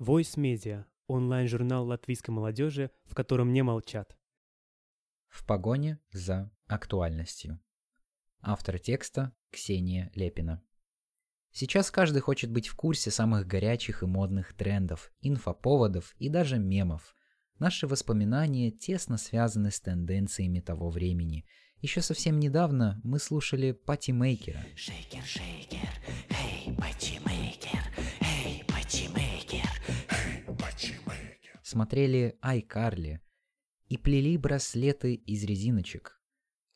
Voice Media – онлайн-журнал латвийской молодежи, в котором не молчат. В погоне за актуальностью. Автор текста Ксения Лепина. Сейчас каждый хочет быть в курсе самых горячих и модных трендов, инфоповодов и даже мемов. Наши воспоминания тесно связаны с тенденциями того времени. Еще совсем недавно мы слушали Пати Мейкера. Шейкер, шейкер, эй, патчимейкер, смотрели iCarly и плели браслеты из резиночек.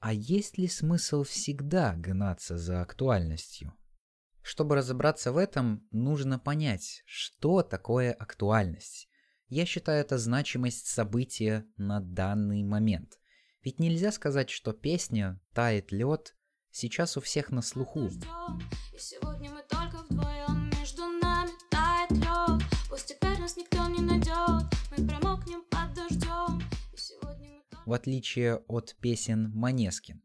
А есть ли смысл всегда гнаться за актуальностью? Чтобы разобраться в этом, нужно понять, что такое актуальность. Я считаю это значимость события на данный момент. Ведь нельзя сказать, что песня «Тает лед» сейчас у всех на слуху. В отличие от песен Манескин.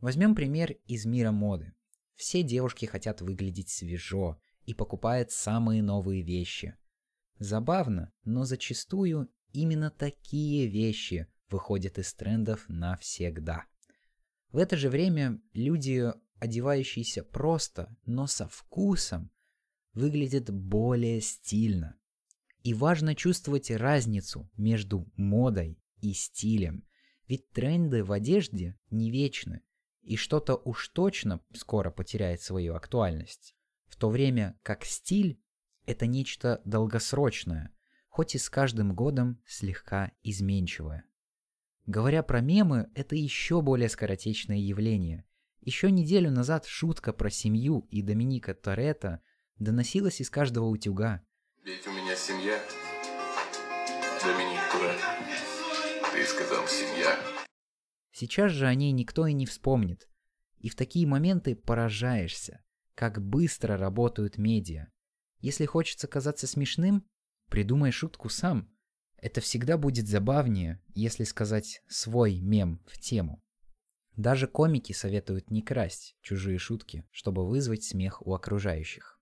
Возьмем пример из мира моды. Все девушки хотят выглядеть свежо и покупают самые новые вещи. Забавно, но зачастую именно такие вещи выходят из трендов навсегда. В это же время люди, одевающиеся просто, но со вкусом, выглядят более стильно. И важно чувствовать разницу между модой и стилем, ведь тренды в одежде не вечны, и что-то уж точно скоро потеряет свою актуальность. В то время как стиль – это нечто долгосрочное, хоть и с каждым годом слегка изменчивое. Говоря про мемы, это еще более скоротечное явление. Еще неделю назад шутка про семью и Доминика Торетто доносилась из каждого утюга. Ведь у меня семья. Доминик Турет. Сказал семья. Сейчас же о ней никто и не вспомнит. И в такие моменты поражаешься, как быстро работают медиа. Если хочется казаться смешным, придумай шутку сам. Это всегда будет забавнее, если сказать свой мем в тему. Даже комики советуют не красть чужие шутки, чтобы вызвать смех у окружающих.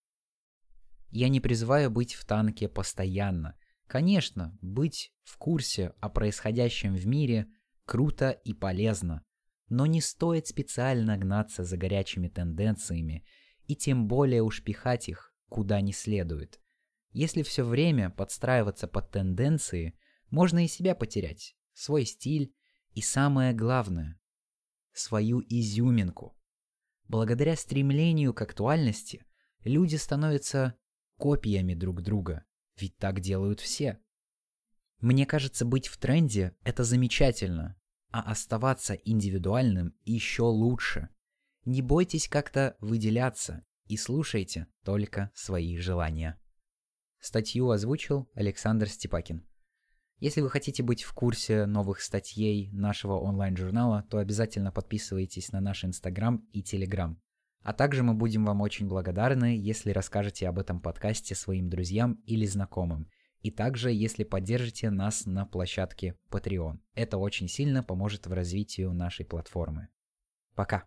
Я не призываю быть в танке постоянно. Конечно, быть в курсе о происходящем в мире круто и полезно, но не стоит специально гнаться за горячими тенденциями и тем более уж пихать их куда не следует. Если все время подстраиваться под тенденции, можно и себя потерять, свой стиль и самое главное – свою изюминку. Благодаря стремлению к актуальности люди становятся копиями друг друга, ведь так делают все. Мне кажется, быть в тренде – это замечательно, а оставаться индивидуальным еще лучше. Не бойтесь как-то выделяться и слушайте только свои желания. Статью озвучил Александр Степакин. Если вы хотите быть в курсе новых статей нашего онлайн-журнала, то обязательно подписывайтесь на наш Инстаграм и Телеграм. А также мы будем вам очень благодарны, если расскажете об этом подкасте своим друзьям или знакомым. И также, если поддержите нас на площадке Patreon. Это очень сильно поможет в развитии нашей платформы. Пока!